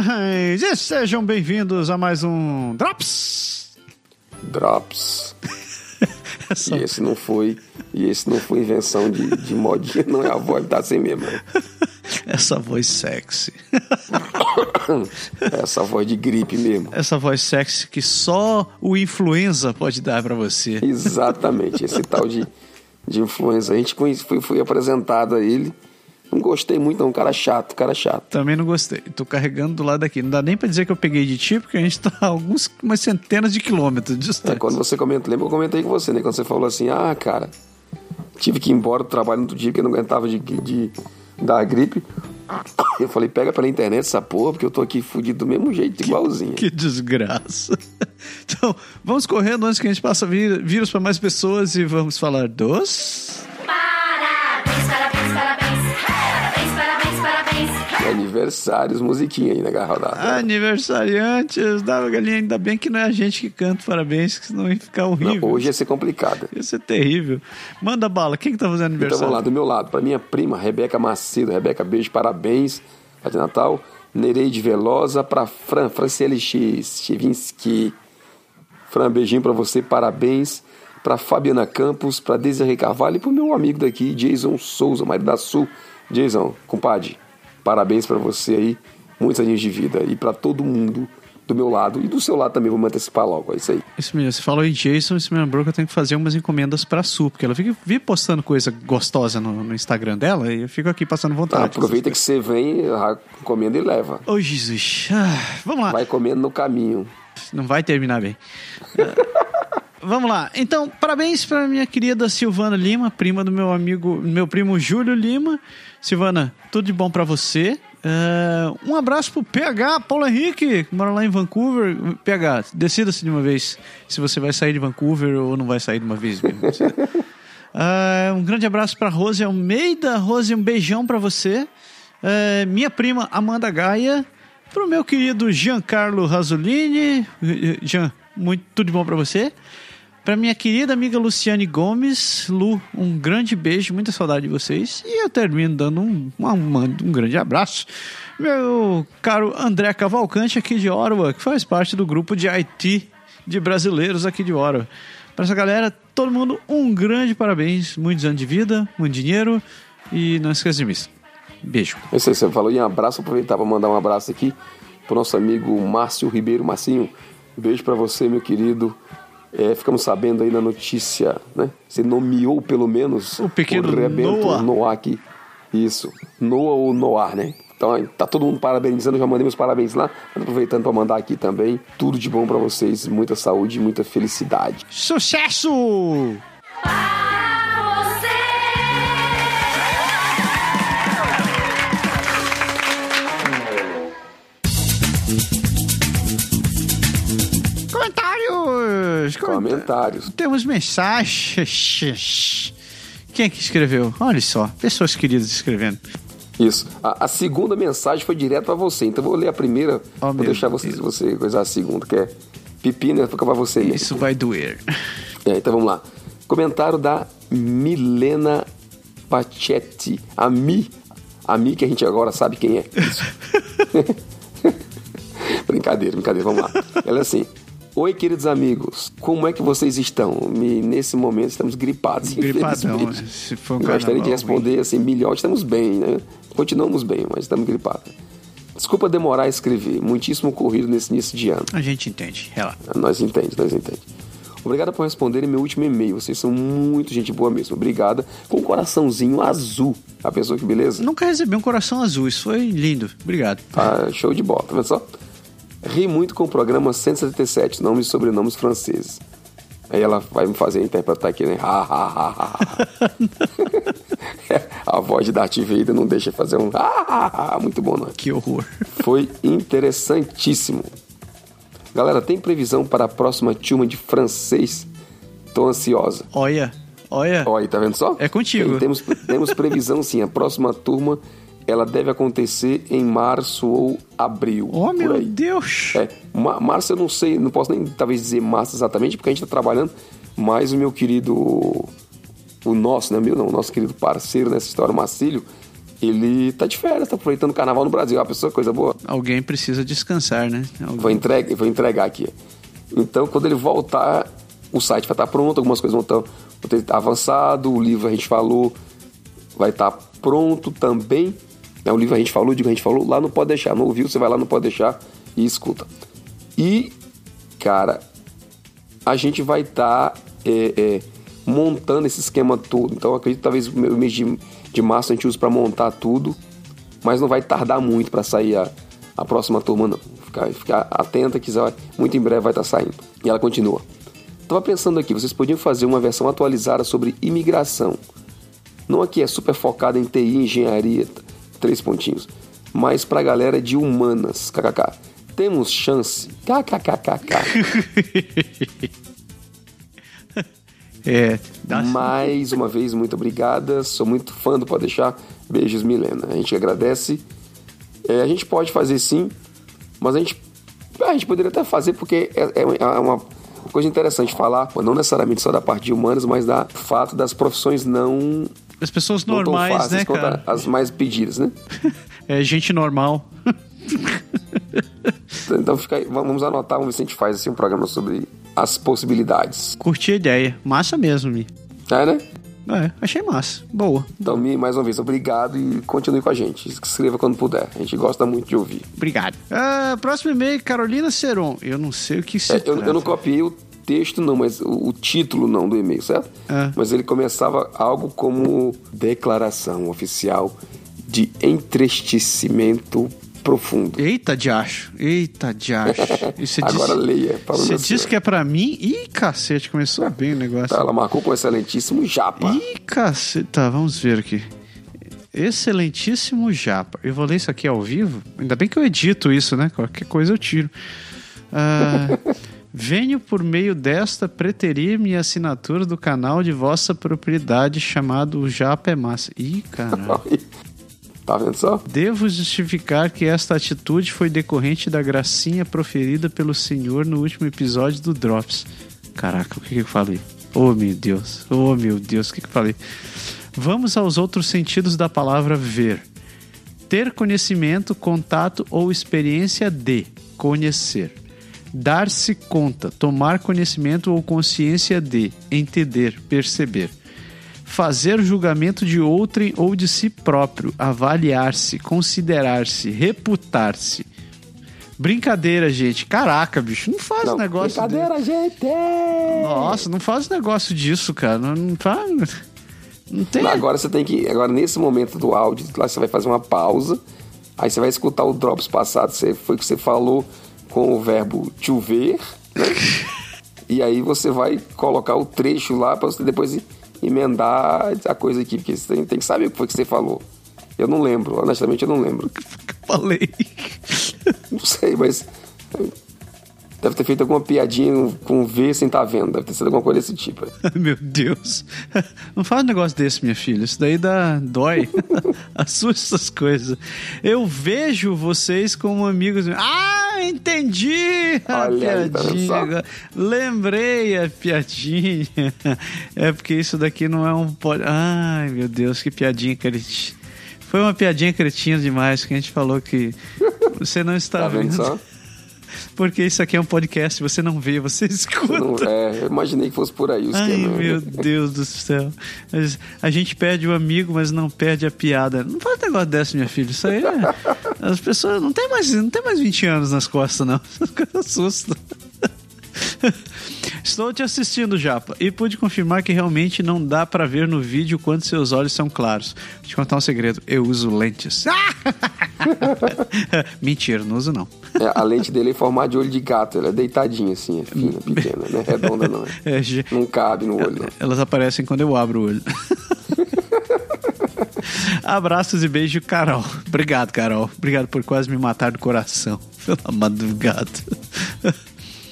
demais! E sejam bem-vindos a mais um Drops! Drops. E esse não foi, e esse não foi invenção de, de modinha, não é a voz, tá assim mesmo. Essa voz sexy. Essa voz de gripe mesmo. Essa voz sexy que só o influenza pode dar pra você. Exatamente, esse tal de, de influenza. A gente foi, foi apresentado a ele. Não gostei muito, não. Um cara chato, cara chato. Também não gostei. Tô carregando do lado daqui. Não dá nem pra dizer que eu peguei de ti, porque a gente tá a alguns, umas centenas de quilômetros de É, distância. quando você comenta, lembra que eu comentei com você, né? Quando você falou assim, ah, cara, tive que ir embora do trabalho no outro dia porque eu não aguentava de, de dar gripe. Eu falei, pega pela internet essa porra, porque eu tô aqui fudido do mesmo jeito, igualzinho. Que desgraça. Então, vamos correndo antes que a gente passe vírus para mais pessoas e vamos falar dos. Aniversários, musiquinha aí na garra da. Aniversariantes da galinha, ainda bem que não é a gente que canta parabéns, que senão ia ficar horrível. Não, hoje ia ser complicado. Ia ser terrível. Manda bala, quem que tá fazendo Então aniversário? vamos lá, do meu lado, pra minha prima, Rebeca Macedo. Rebeca, beijo, parabéns. Faz de Natal. Nereide Velosa, pra Fran, Franciele X, Chevinsky. Fran, beijinho pra você, parabéns. Pra Fabiana Campos, pra Desiree Carvalho e pro meu amigo daqui, Jason Souza, marido da Sul. Jason, compadre, parabéns pra você aí. Muitos aninhos de vida. E pra todo mundo do meu lado. E do seu lado também, vou me antecipar logo. É isso aí. Isso mesmo, você falou em Jason, isso me lembrou que eu tenho que fazer umas encomendas pra Su, porque ela fica vive postando coisa gostosa no, no Instagram dela e eu fico aqui passando Tá, vontade. aproveita que você vem, ah, encomenda e leva. Ô, Jesus. Ah, vamos lá. Vai comendo no caminho. Não vai terminar bem. Vamos lá. Então, parabéns para minha querida Silvana Lima, prima do meu amigo, meu primo Júlio Lima. Silvana, tudo de bom para você. Ah, um abraço pro PH, Paulo Henrique, que mora lá em Vancouver. PH, decida-se de uma vez se você vai sair de Vancouver ou não vai sair de uma vez. mesmo. Ah, um grande abraço para Rose Almeida. Rose, um beijão para você. Ah, minha prima Amanda Gaia. Pro meu querido Giancarlo Rasolini. Jean, muito tudo de bom para você. Pra minha querida amiga Luciane Gomes. Lu, um grande beijo, muita saudade de vocês. E eu termino dando um, um, grande abraço. Meu caro André Cavalcante, aqui de Ottawa, que faz parte do grupo de IT de brasileiros aqui de Ottawa. Pra essa galera, todo mundo, um grande parabéns. Muitos anos de vida, muito dinheiro. E não esqueça de mim. Beijo. Eu sei, você falou em abraço, aproveitar para mandar um abraço aqui pro nosso amigo Márcio Ribeiro. Marcinho, beijo para você, meu querido. É, ficamos sabendo aí na notícia, né? Você nomeou pelo menos O pequeno Rebento Noah. Noah aqui. Isso, Noah ou Noah, né? Então aí, tá todo mundo parabenizando, já mandei meus parabéns lá. Aproveitando para mandar aqui também, tudo de bom para vocês, muita saúde, muita felicidade. Sucesso! Para Comentários! Comentários. Temos mensagens. Quem é que escreveu? Olha só, pessoas queridas escrevendo. Isso. A, a segunda mensagem foi direto para você, então vou ler a primeira, Oh, vou deixar você, Deus. você coisar a segunda, que é pepino, fica para você mesmo. Isso vai doer. É, então vamos lá. Comentário da Milena Pachetti. A Mi. A Mi que a gente agora sabe quem é. Isso. brincadeira, brincadeira, vamos lá. Ela é assim. Oi, queridos amigos, como é que vocês estão? Me- nesse momento estamos gripados. Gripadão. infelizmente. Se for um Gostaria de responder assim, melhor, estamos bem, né? Continuamos bem, mas estamos gripados. Desculpa demorar a escrever, muitíssimo corrido nesse início de ano. A gente entende, relaxa. Nós entende, nós entende. Obrigado por responderem meu último e-mail. Vocês são muito gente boa mesmo. Obrigada. Com um coraçãozinho azul. A pessoa que beleza? Nunca recebi um coração azul, isso foi lindo. Obrigado. Tá show de bola, tá vendo só? Ri muito com o programa 177, nomes e sobrenomes franceses. Aí ela vai me fazer interpretar aqui, né? Ha, ha, ha, ha. A voz de Darth Vader não deixa fazer um ha, ha, ha. Muito bom, não? Que horror. Foi interessantíssimo. Galera, tem previsão para a próxima turma de francês? Tô ansiosa. Olha, olha. Olha tá vendo só? É contigo. Tem- temos, temos previsão sim. A próxima turma ela deve acontecer em março ou abril. Oh, meu. Deus. É, ma- março eu não sei, não posso nem talvez dizer março exatamente, porque a gente tá trabalhando, mas o meu querido, o nosso, né, meu não, o nosso querido parceiro nessa história, o Marcílio, ele tá de férias, tá aproveitando o carnaval no Brasil. Uma pessoa, coisa boa. Alguém precisa descansar, né? Alguém- Vou, entregar, vou entregar aqui. Então, quando ele voltar, o site vai estar pronto, algumas coisas vão estar, vão ter avançado, o livro a gente falou vai estar pronto também. É, o livro a gente falou, digo a gente falou, lá não pode deixar. Não ouviu, você vai lá, não pode deixar e escuta. E, cara, a gente vai estar é, é, montando esse esquema todo. Então, acredito que talvez o mês de, de março a gente use para montar tudo, mas não vai tardar muito para sair a, a próxima turma, não. Ficar, ficar atenta que muito em breve vai estar saindo. E ela continua. Tava pensando aqui, vocês podiam fazer uma versão atualizada sobre imigração. Não aqui é super focada em TI, engenharia, três pontinhos, mas pra galera de humanas, kkk. Temos chance, kkkk. É, dá Mais uma vez, muito obrigada. Sou muito fã do Pode Deixar. Beijos, Milena. A gente agradece. É, a gente pode fazer sim, mas a gente, a gente poderia até fazer porque é, é- é uma coisa interessante falar, não necessariamente só da parte de humanas, mas da fato das profissões não, As pessoas normais, fáceis né, cara? as mais pedidas, né? É gente normal. Então fica aí, vamos anotar, vamos ver se a gente faz assim, um programa sobre as possibilidades. Curti a ideia. Massa mesmo, Mi. É, né? É, achei massa. Boa. Então, Mi, mais uma vez, obrigado e continue com a gente. Escreva quando puder. A gente gosta muito de ouvir. Obrigado. Ah, próximo e-mail, Carolina Seron. Eu não sei o que se É, eu, eu não copiei o texto, não, mas o, o título não do e-mail, certo? É. Mas ele começava algo como declaração oficial de entristecimento profundo. Eita, diacho. Eita, diacho. E você Agora disse- leia. falando Você disse que é pra mim? Ih, cacete, começou bem o negócio. Tá, ela marcou com excelentíssimo japa. Ih, cacete. Tá, vamos ver aqui. Excelentíssimo Japa. Eu vou ler isso aqui ao vivo. Ainda bem que eu edito isso, né? Qualquer coisa eu tiro. Ah, venho por meio desta preterir minha assinatura do canal de vossa propriedade chamado Japa é Massa. Ih, caralho. Tá vendo só? Devo justificar que esta atitude foi decorrente da gracinha proferida pelo senhor no último episódio do Drops. Caraca, o que, que eu falei? Oh, meu Deus. Oh, meu Deus, o que, que eu falei? Vamos aos outros sentidos da palavra ver. Ter conhecimento, contato ou experiência de conhecer. Dar-se conta, tomar conhecimento ou consciência de, entender, perceber fazer julgamento de outrem ou de si próprio, avaliar-se, considerar-se, reputar-se. Brincadeira, gente. Caraca, bicho, não faz Não, negócio brincadeira, gente! de- Nossa, não faz negócio disso, cara. Não, não faz. Não tem. Não, agora você tem que. Agora, nesse momento do áudio, lá você vai fazer uma pausa. Aí você vai escutar o Drops passado. Você, foi o que você falou com o verbo to ver, né? e aí você vai colocar o trecho lá para você depois emendar a coisa aqui. Porque você tem, tem que saber o que foi que você falou. Eu não lembro, honestamente eu não lembro. Falei. Não sei, mas. Deve ter feito alguma piadinha com V sem estar vendo. Deve ter sido alguma coisa desse tipo. Meu Deus. Não faz um negócio desse, minha filha. Isso daí dá dói. Assusta essas coisas. Eu vejo vocês como amigos. Ah, entendi a Olha aí, tá piadinha. agora. Lembrei a piadinha. É porque isso daqui não é um. Ai, meu Deus, que piadinha cretina. Foi uma piadinha cretina demais que a gente falou que você não está Tá vendo vendo. só? Porque isso aqui é um podcast, você não vê, você escuta. Não- é, eu imaginei que fosse por aí o Ai, esquema. né? meu Deus do céu. Mas A gente perde o amigo, mas não perde a piada. Não faz negócio dessa, minha filha. Isso aí é... As pessoas não tem mais, não tem mais 20 anos nas costas, não. Coisas assustam. Estou te assistindo, Japa, e pude confirmar que realmente não dá pra ver no vídeo quando seus olhos são claros. Vou te contar um segredo: eu uso lentes. Mentira, não uso não. É, a lente dele é em formato de olho de gato, ela é deitadinha assim, é fina, pequena, não é redonda não. É. É, ge- Não cabe no olho, não. Elas aparecem quando eu abro o olho. Abraços e beijo, Carol. Obrigado, Carol. Obrigado por quase me matar do coração. Pela madrugada.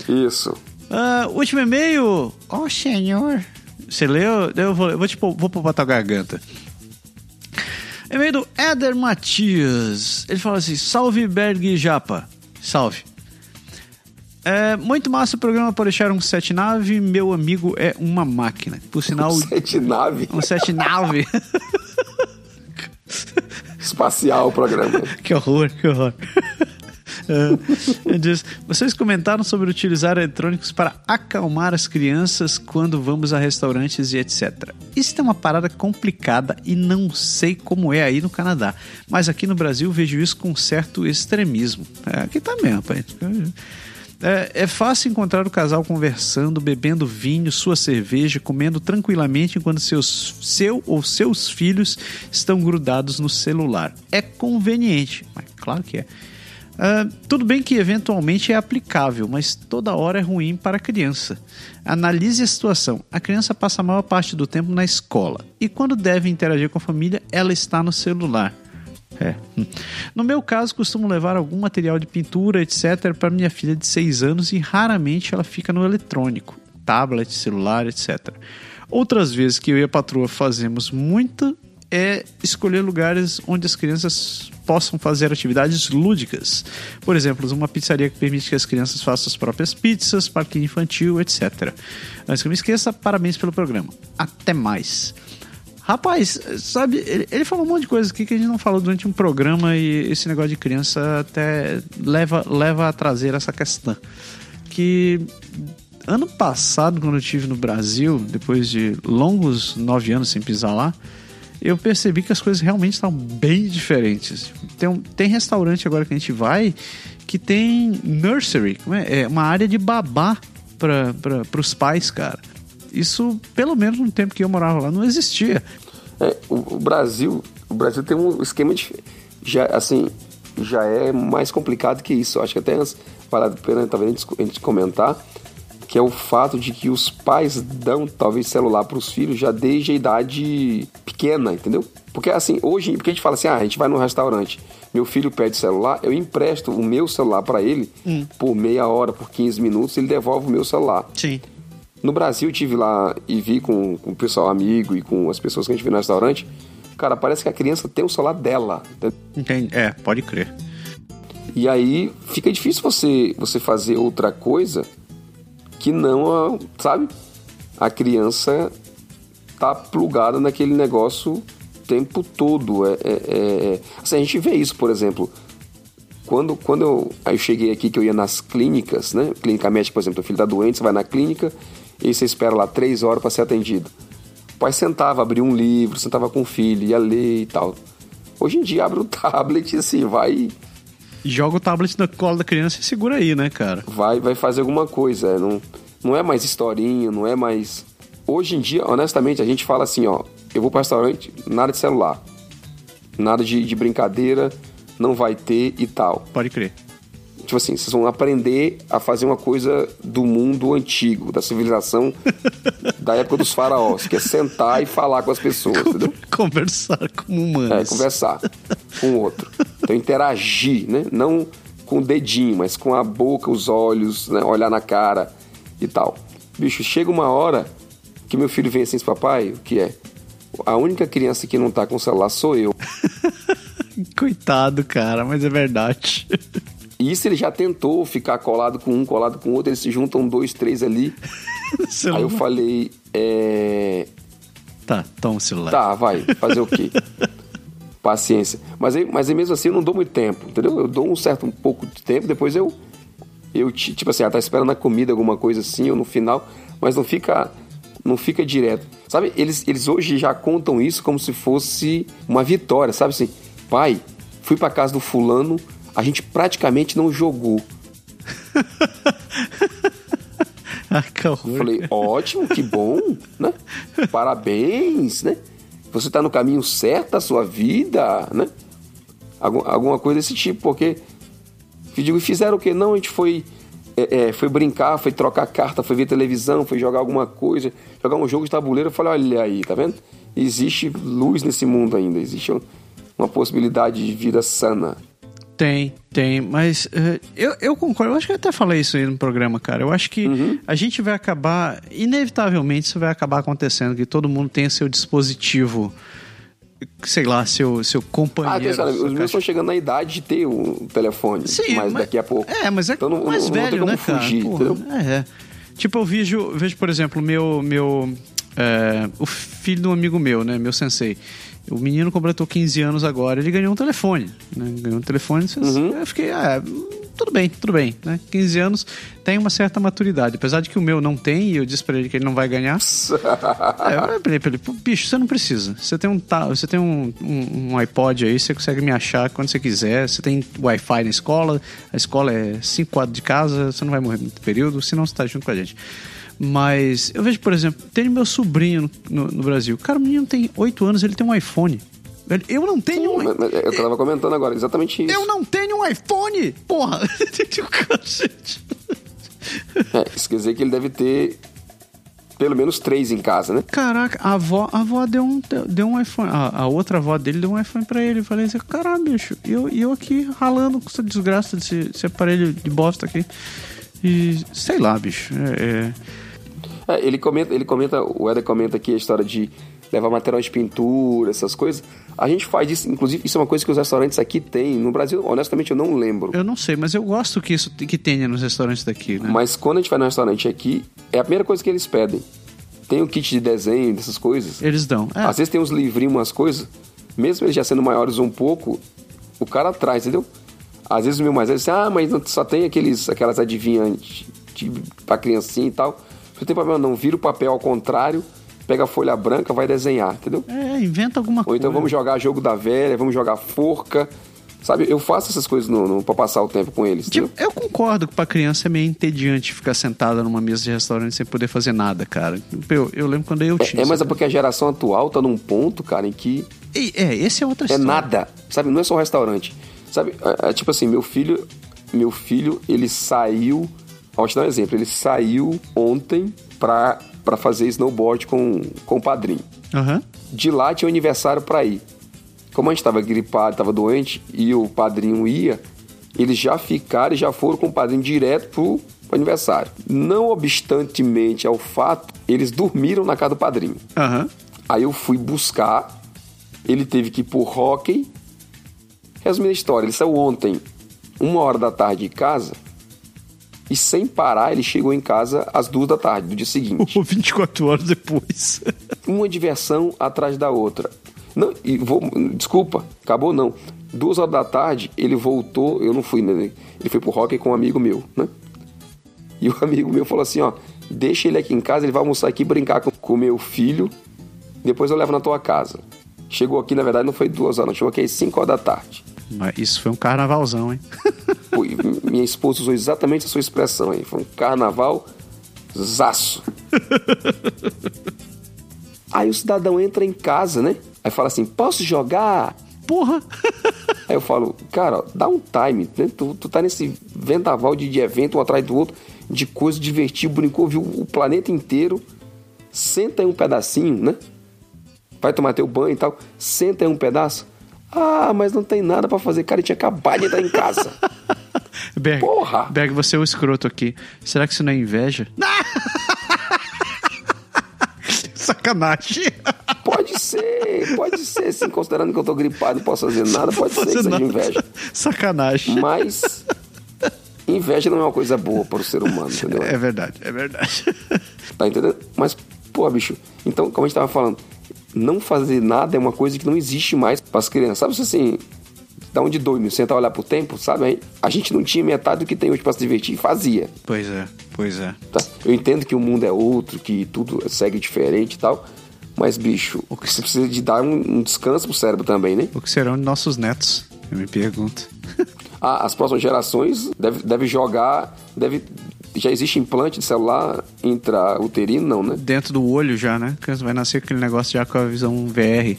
Isso. Ah, último e-mail. Oh, senhor. Você leu? Eu vou, eu vou, tipo, vou pôr pra tua garganta. E-mail do Éder Matias. Ele fala assim: Salve Berg Japa. Salve. É, muito massa o programa por deixar um sete nave. Meu amigo é uma máquina. Por sinal, Sete nave. um sete nave. espacial o programa. Que horror, que horror. É, diz, vocês comentaram sobre utilizar eletrônicos para acalmar as crianças quando vamos a restaurantes e etc. Isso é uma parada complicada e não sei como é aí no Canadá. Mas aqui no Brasil vejo isso com certo extremismo. É, aqui mesmo, pai. É, é fácil encontrar o casal conversando, bebendo vinho, sua cerveja, comendo tranquilamente enquanto seus, seu ou seus filhos estão grudados no celular. É conveniente, mas claro que é. Ah, tudo bem que eventualmente é aplicável, mas toda hora é ruim para a criança. Analise a situação. A criança passa a maior parte do tempo na escola e quando deve interagir com a família, ela está no celular. É. No meu caso, costumo levar algum material de pintura, etc., para minha filha de 6 anos e raramente ela fica no eletrônico, tablet, celular, etc. Outras vezes que eu e a patroa fazemos muito é escolher lugares onde as crianças possam fazer atividades lúdicas. Por exemplo, uma pizzaria que permite que as crianças façam as próprias pizzas, parquinho infantil, etc. Antes que eu me esqueça, parabéns pelo programa. Até mais. Rapaz, sabe, ele, ele falou um monte de coisa aqui que a gente não falou durante um programa e esse negócio de criança até leva, leva a trazer essa questão. Que ano passado, quando eu estive no Brasil, depois de longos nove anos sem pisar lá, eu percebi que as coisas realmente estão bem diferentes. Tem, tem restaurante agora que a gente vai que tem nursery, é? é uma área de babá para os pais, cara. Isso, pelo menos no tempo que eu morava lá, não existia. É, o, o Brasil, o Brasil tem um esquema de já assim, já é mais complicado que isso. Acho que até vale a pena talvez a gente comentar que é o fato de que os pais dão talvez celular para os filhos já desde a idade pequena, entendeu? Porque assim, hoje, porque a gente fala assim, ah, a gente vai no restaurante, meu filho pede celular, eu empresto o meu celular para ele por meia hora, por 15 minutos, ele devolve o meu celular. Sim. No Brasil, eu tive lá e vi com, com o pessoal amigo e com as pessoas que a gente viu no restaurante. Cara, parece que a criança tem o celular dela. Entende? É, pode crer. E aí fica difícil você, você fazer outra coisa que não, sabe? A criança tá plugada naquele negócio o tempo todo. É, é- é- é- Assim, a gente vê isso, por exemplo. Quando, quando eu, eu cheguei aqui, que eu ia nas clínicas, né? Clínica médica, por exemplo, o filho tá doente, você vai na clínica e você espera lá três horas para ser atendido. O pai sentava, abria um livro, sentava com o filho, ia ler e tal. Hoje em dia abre o tablet e assim, vai Joga o tablet no colo da criança e segura aí, né, cara? vai, vai fazer alguma coisa. é, Não, não é mais historinha, não é mais. Hoje em dia, honestamente, a gente fala assim, ó, eu vou para restaurante, nada de celular. Nada de, de brincadeira, não vai ter e tal. Pode crer. Tipo assim, vocês vão aprender a fazer uma coisa do mundo antigo, da civilização da época dos faraós, que é sentar e falar com as pessoas, entendeu? Conversar como É, humanos. conversar com o outro. Então, interagir, né? Não com o dedinho, mas com a boca, os olhos, né? olhar na cara e tal. Bicho, chega uma hora que meu filho vem assim, papai, o que é? A única criança que não tá com celular sou eu. Coitado, cara, mas é verdade. E isso ele já tentou ficar colado com um, colado com o outro, eles se juntam dois, três ali. Aí eu falei, é. Tá, toma o celular. Tá, vai, fazer o quê? Paciência. Mas mas mesmo assim eu não dou muito tempo, entendeu? Eu dou um certo um pouco de tempo, depois eu. Eu, ti- tipo assim, ela tá esperando a comida, alguma coisa assim, ou no final, mas não fica. Não fica direto. Sabe, eles, eles hoje já contam isso como se fosse uma vitória, sabe assim? Pai, fui pra casa do fulano, a gente praticamente não jogou. Ah, que horror. Eu falei, ótimo, que bom, né? Parabéns, né? Você tá no caminho certo da sua vida, né? Algum- alguma coisa desse tipo, porque digo, fizeram o quê? Não, a gente foi, é, é, foi brincar, foi trocar carta, foi ver televisão, foi jogar alguma coisa, jogar um jogo de tabuleiro. Eu falei, olha aí, tá vendo? Existe luz nesse mundo ainda, existe um- uma possibilidade de vida sana. Tem, tem, mas eh, eu, eu concordo. Eu acho que eu até falei isso aí no programa, cara. Eu acho que Uhum. a gente vai acabar, inevitavelmente, isso vai acabar acontecendo, que todo mundo tem seu dispositivo, sei lá, seu, seu Ah, companheiro. atenção, sua os meus caixa- estão chegando na idade de ter um telefone, Sim, mas, daqui a pouco. É, mas é Então não- mais não- não velho, como né, fugir, cara? Porra, entendeu? É, é. Tipo, eu vejo, vejo por exemplo, meu, meu é, o filho de um amigo meu, né? Meu sensei. O menino completou 15 anos agora, ele ganhou um telefone. Né? Ganhou um telefone, eu fiquei, ah, tudo bem, tudo bem, né? 15 anos tem uma certa maturidade. Apesar de que o meu não tem, e eu disse pra ele que ele não vai ganhar. é, eu falei pra ele, "Pô, bicho, você não precisa. Você tem um, você tem um, um, um iPod aí, você consegue me achar quando você quiser. Você tem Wi-Fi na escola, a escola é 5 quadros de casa, você não vai morrer no período, senão você tá junto com a gente. Mas eu vejo, por exemplo, tem meu sobrinho no, no- Brasil. Cara, o menino tem 8 anos, ele tem um iPhone. Eu não tenho um Mas- mas Eu tava comentando agora, exatamente isso. eu não tenho um iPhone! Porra! É, isso quer dizer que ele deve ter pelo menos três em casa, né? Caraca, a avó, a avó deu, um, deu um iPhone. A, a outra avó dele deu um iPhone pra ele. Eu falei assim: caralho, bicho, e eu, eu aqui ralando com essa desgraça desse, desse aparelho de bosta aqui. E sei lá, bicho. É, é- É, ele comenta, ele comenta, o Eder comenta aqui a história de levar material de pintura, essas coisas. A gente faz isso, inclusive, isso é uma coisa que os restaurantes aqui têm. No Brasil, honestamente, eu não lembro. eu não sei, mas eu gosto que isso que tenha nos restaurantes daqui, né? Mas quando a gente vai no restaurante aqui, é a primeira coisa que eles pedem. Tem o kit de desenho, dessas coisas. Eles dão. É, Às vezes tem uns livrinhos, umas coisas, mesmo eles já sendo maiores um pouco, o cara traz, entendeu? Às vezes o meu mais velho diz, ah, mas só tem aqueles, aquelas adivinhantes de, pra criancinha e tal. Não tem problema não, vira o papel ao contrário, pega a folha branca, vai desenhar, entendeu? é, inventa alguma Ou coisa. então vamos jogar jogo da velha, vamos jogar forca, sabe? Eu faço essas coisas no, no, pra passar o tempo com eles, Tipo, entendeu? eu concordo que pra criança é meio entediante ficar sentada numa mesa de restaurante sem poder fazer nada, cara. Eu, eu lembro quando eu tinha. É, mas é porque a geração atual tá num ponto, cara, em que E- É, esse é outra É história. nada, sabe? Não é só um restaurante. Sabe? É, é tipo assim, meu filho, meu filho, ele saiu, vou te dar um exemplo, ele saiu ontem pra, pra fazer snowboard com, com o padrinho. Aham. De lá tinha um aniversário pra ir. Como a gente tava gripado, tava doente, e o padrinho ia, eles já ficaram e já foram com o padrinho direto pro, pro aniversário. Não obstantemente ao fato, eles dormiram na casa do padrinho. Aham. Aí eu fui buscar, ele teve que ir pro hockey. Resumindo a história, ele saiu ontem, uma hora da tarde de casa, e sem parar ele chegou em casa às duas da tarde do dia seguinte. 24 horas depois. Uma diversão atrás da outra. Não, e vou, desculpa, acabou não. Duas horas da tarde ele voltou, eu não fui, né? Ele foi pro hockey com um amigo meu, né? E o amigo meu falou assim, ó, deixa ele aqui em casa, ele vai almoçar aqui e brincar com o meu filho, depois eu levo na tua casa. Chegou aqui, na verdade, não foi duas horas, não, chegou aqui às cinco horas da tarde. Mas isso foi um carnavalzão, hein? Minha esposa usou exatamente a sua expressão aí. Foi um carnaval zaço. Aí o cidadão entra em casa, né? Aí fala assim: posso jogar? Porra! Aí eu falo, cara, dá um time, né? Tu, tu tá nesse vendaval de, de evento um atrás do outro, de coisa divertida, brincou, viu o planeta inteiro. Senta aí um pedacinho, né? Vai tomar teu banho e tal. Senta aí um pedaço. Ah, mas não tem nada pra fazer. Cara, ele tinha acabado de entrar em casa. Berg, Porra! Berg, você é o escroto aqui. Será que isso não é inveja? Sacanagem. Pode ser, pode ser, sim, considerando que eu tô gripado e não posso fazer nada, pode ser que seja inveja. Sacanagem. Mas inveja não é uma coisa boa para o ser humano, entendeu? É verdade, é verdade. Tá entendendo? Mas, pô, bicho, então, como a gente tava falando, não fazer nada é uma coisa que não existe mais para as crianças. Sabe assim, dá um de doido, sentar olhar pro tempo, sabe? A gente não tinha metade do que tem hoje para se divertir e fazia. Pois é, pois é. Tá? Eu entendo que o mundo é outro, que tudo segue diferente e tal. Mas, bicho, o que você precisa de dar um, um descanso pro cérebro também, né? O que serão de nossos netos? Eu me pergunto. Ah, as próximas gerações devem deve jogar. Deve, já existe implante de celular intrauterino, não, né? Dentro do olho já, né? A criança vai nascer aquele negócio já com a visão VR.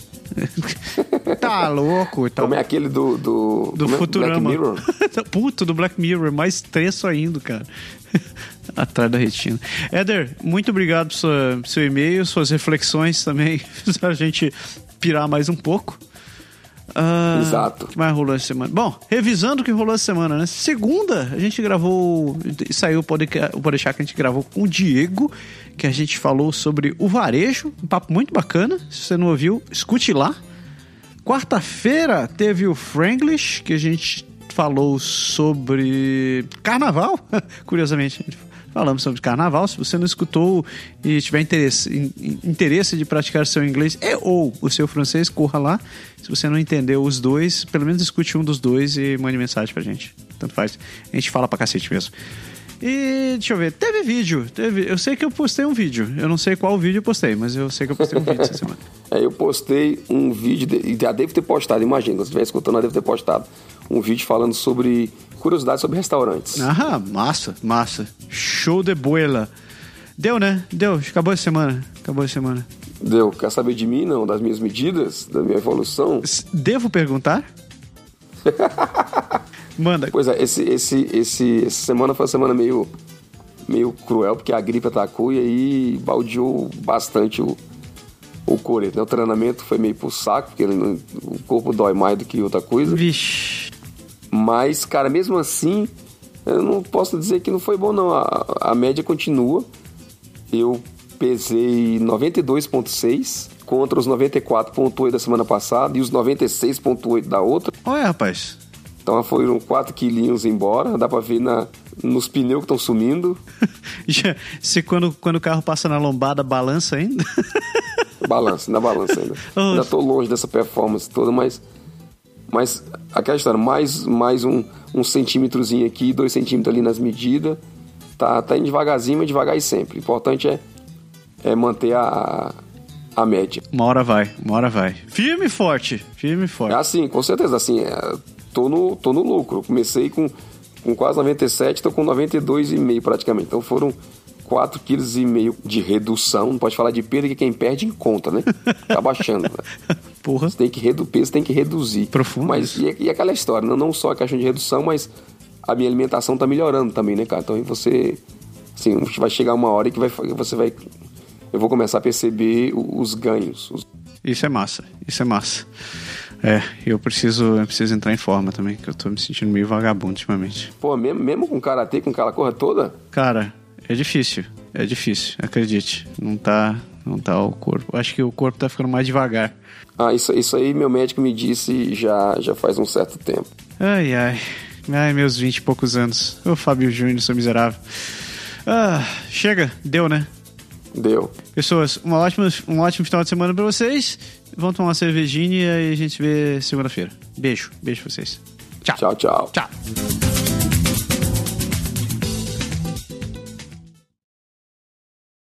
tá louco. Tá Como é aquele do. Do, do é? Futurama. Black Mirror? Puto, do Black Mirror, mais tenso ainda, cara. Atrás da retina. Éder, muito obrigado pelo seu e-mail, suas reflexões também. Fizeram a gente pirar mais um pouco. Ah, Exato. O que mais rolou essa semana? Bom, revisando o que rolou essa semana, né? Segunda, a gente gravou. Saiu o podcast, o podcast que a gente gravou com o Diego, que a gente falou sobre o varejo. Um papo muito bacana. Se você não ouviu, escute lá. Quarta-feira teve o Franglish, que a gente falou sobre carnaval. Curiosamente, a gente falamos sobre carnaval. Se você não escutou e tiver interesse, in- in- interesse de praticar seu inglês e ou o seu francês, corra lá. Se você não entendeu os dois, pelo menos escute um dos dois e mande mensagem pra gente. Tanto faz. A gente fala pra cacete mesmo. E deixa eu ver, teve vídeo. Teve, eu sei que eu postei um vídeo. Eu não sei qual vídeo eu postei, mas eu sei que eu postei um vídeo essa semana. É, eu postei um vídeo, de- já devo ter postado, imagina, se estiver escutando, eu devo ter postado um vídeo falando sobre curiosidades sobre restaurantes. Ah, massa, massa. Show de boela. Deu, né? Deu. Acabou a semana. Acabou a semana. Deu, quer saber de mim, não? Das minhas medidas, da minha evolução? Devo perguntar? Manda. Pois é, esse, esse, esse, essa semana foi uma semana meio, meio cruel, porque a gripe atacou e aí baldeou bastante o, o coreto. Né? O treinamento foi meio pro saco, porque ele o corpo dói mais do que outra coisa. Vixe. Mas, cara, mesmo assim, eu não posso dizer que não foi bom, não. A, a média continua. Eu pesei 92,6 contra os 94,8 da semana passada e os 96,8 da outra. Olha, rapaz. Então foram 4 quilinhos embora. Dá pra ver na, nos pneus que estão sumindo. Se quando, quando o carro passa na lombada, balança ainda? Balança, na balança ainda. Oh. ainda tô longe dessa performance toda, mas. Mas aquela história, mais, mais um, um centímetrozinho aqui, dois centímetros ali nas medidas. Tá, tá indo devagarzinho, mas devagar e sempre. O importante é, é manter a, a média. Uma hora vai, uma hora vai. Firme e forte. Firme e É forte. assim, com certeza, assim, é, tô, no, tô no lucro. Comecei com, com quase 97, tô com 92,5 praticamente. Então foram 4,5 kg de redução. Não pode falar de perda, que quem perde encontra, né? Tá baixando. né? Porra. Você tem que reduzir, peso tem que reduzir. Profundo Mas e, e aquela história, não, não só a questão de redução, mas a minha alimentação tá melhorando também, né, cara? Então aí você, assim, vai chegar uma hora que vai, você vai, eu vou começar a perceber os ganhos. os- Isso é massa. Isso é massa. É, eu preciso, eu preciso entrar em forma também, que eu tô me sentindo meio vagabundo ultimamente. Pô, mesmo, mesmo com karatê, com aquela corra toda, Cara, é difícil. É difícil, acredite. Não tá, não tá o corpo. Acho que o corpo tá ficando mais devagar. Ah, isso, isso aí meu médico me disse já, já faz um certo tempo. Ai, ai. Ai, meus vinte e poucos anos. Ô, Fábio Júnior, sou miserável. Ah, chega, deu, né? Deu. Pessoas, uma ótima, um ótimo final de semana pra vocês. Vão tomar uma cervejinha e a gente se vê segunda-feira. Beijo, beijo pra vocês. Tchau. Tchau, tchau. Tchau.